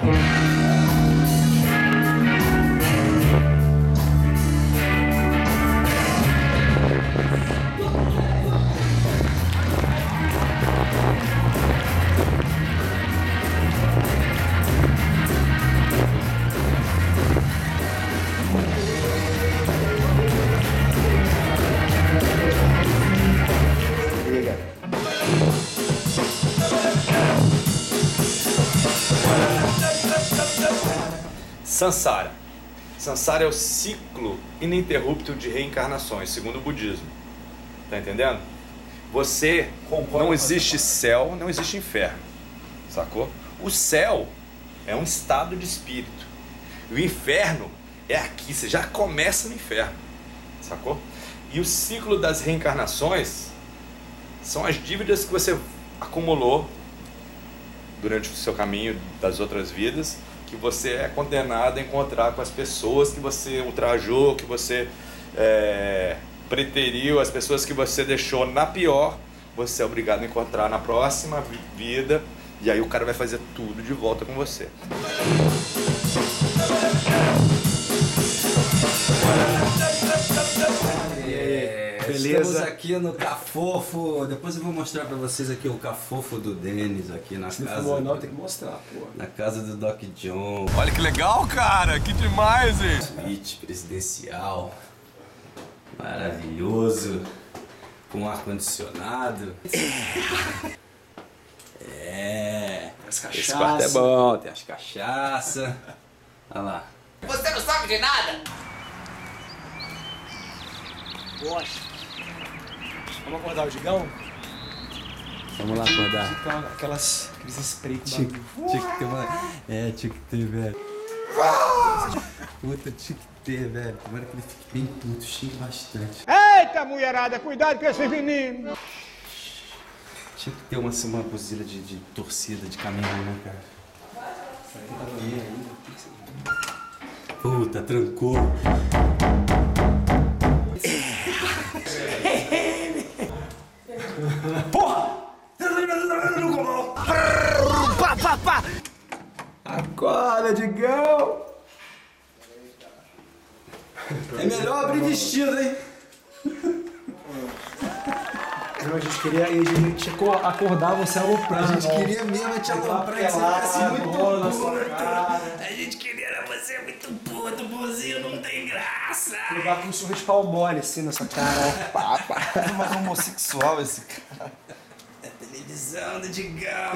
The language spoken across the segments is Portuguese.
Thank. Sansara. Sansara é o ciclo ininterrupto de reencarnações, segundo o budismo. Tá entendendo? Você Concordo não existe céu, não existe inferno. Sacou? O céu é um estado de espírito. E o inferno é aqui, você já começa no inferno. Sacou? E o ciclo das reencarnações são as dívidas que você acumulou durante o seu caminho das outras vidas, que você é condenado a encontrar com as pessoas que você ultrajou, que você é, preteriu, as pessoas que você deixou na pior, você é obrigado a encontrar na próxima vi- vida, e aí o cara vai fazer tudo de volta com você. Beleza. Estamos aqui no Cafofo. Depois eu vou mostrar pra vocês aqui o Cafofo do Denis aqui na Se não casa. filmou não, tem que mostrar, pô. Na casa do Doc John. Olha que legal, cara. Que demais, hein? Suíte presidencial. Maravilhoso. Com ar-condicionado. É. As Esse quarto é bom, tem as cachaça. Olha lá. Você não sabe de nada? Gosto. Vamos acordar o Digão? Vamos lá acordar. Aquelas, aqueles spray com Tinha, bagulho. tinha que ter uma. É, tinha que ter, velho. Puta, tinha que ter, velho. Tomara que ele fique bem puto, xingue bastante. Eita, mulherada, cuidado com esses meninos. Tinha que ter uma, assim, uma buzina de, de torcida, de caminhão, né, cara? Puta, trancou. Acorda, Digão! É melhor abrir vestido, hein? Não, a gente queria, a gente acordar você A aloprando. gente queria mesmo te aloprar que você ficasse muito bola, puto. A gente queria você muito puto, bonzinho, não tem graça. Levar com um sorriso de pau mole assim na sua cara. Pá, pá. Mas homossexual esse cara. Da televisão do Digão,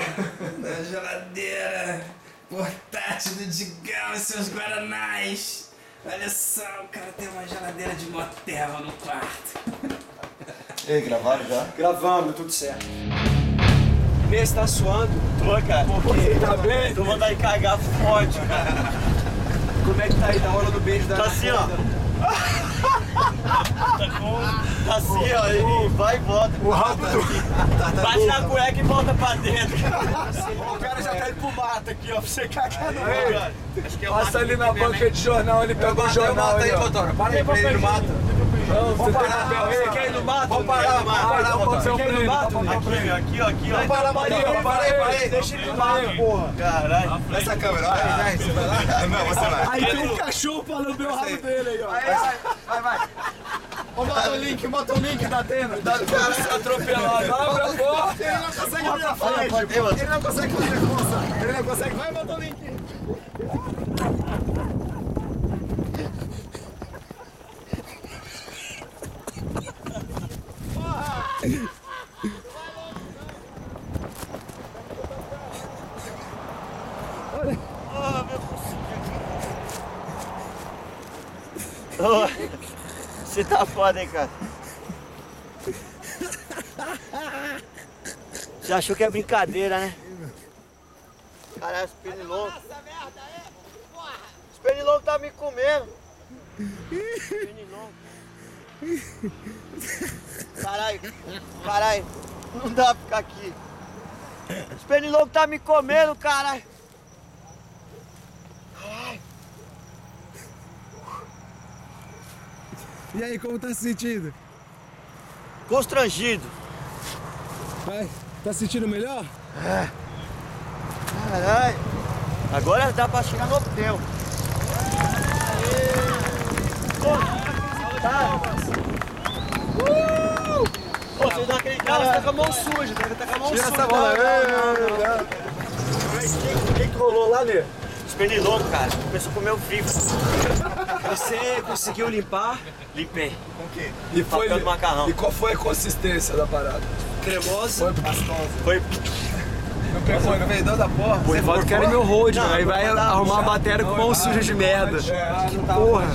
da geladeira, portátil do Digão e seus Guaranás. Olha só, o cara tem uma geladeira de motel no quarto. E aí, gravaram já? Gravando, tudo certo. Nesse tá suando. Tô, cara. Porque tá bem? Tô de cagar forte, cara. Como é que tá aí na hora do beijo da Tá assim, ó. Tá assim, ó. Ele vai e volta. O rabo do... Bate na cueca e volta pra dentro. O cara já tá indo pro mato aqui, ó, pra você cagar no que é Passa ali na banca de jornal, ele pega o jornal aí, ó. Para aí pra ele no mato. Não, você tem papel aí? Você quer ir no mato? Vamos parar, vamos parar quer ir no mato? Aqui, aqui, aqui. Vamos parar, Maria, vamos parar aí, para aí. Deixa ele no mato, porra. Caralho. Essa câmera, vai, vai. Você vai lá? Não, você vai. Aí tem um cachorro pra lamber o rabo dele aí, ó. Vai, vai. Ô, Bota o link, bota o link da Atena. Da cara se atropelado. Abre a porta. Ele não consegue abrir a frente. Ele não consegue fazer força. Ele não consegue. Vai, bota o link. Você tá foda, hein, cara? Você achou que é brincadeira, né? Caralho, esse pernilongo. Esse pernilongo tá me comendo. Pernilongo. Caralho, caralho. Não dá pra ficar aqui. Esse pernilongo tá me comendo, caralho. E aí, como tá se sentindo? Constrangido. Vai, tá se sentindo melhor? Caralho. Agora dá pra chegar no hotel. Tá. Pô, vocês não acreditaram, você tá com a mão suja, tá tá com a mão suja. essa bola. O que que rolou lá, Lê? Os pernilongos, cara, começou a comer o vivo. Você conseguiu limpar? Limpei. Com o quê? E Papel do macarrão. E qual foi a consistência da parada? Cremosa. Foi Não pegou, não veio da porra. Pô, Evaldo quer meu hold, mano. Aí vai arrumar uma bateria com mão suja de merda. É, Que porra.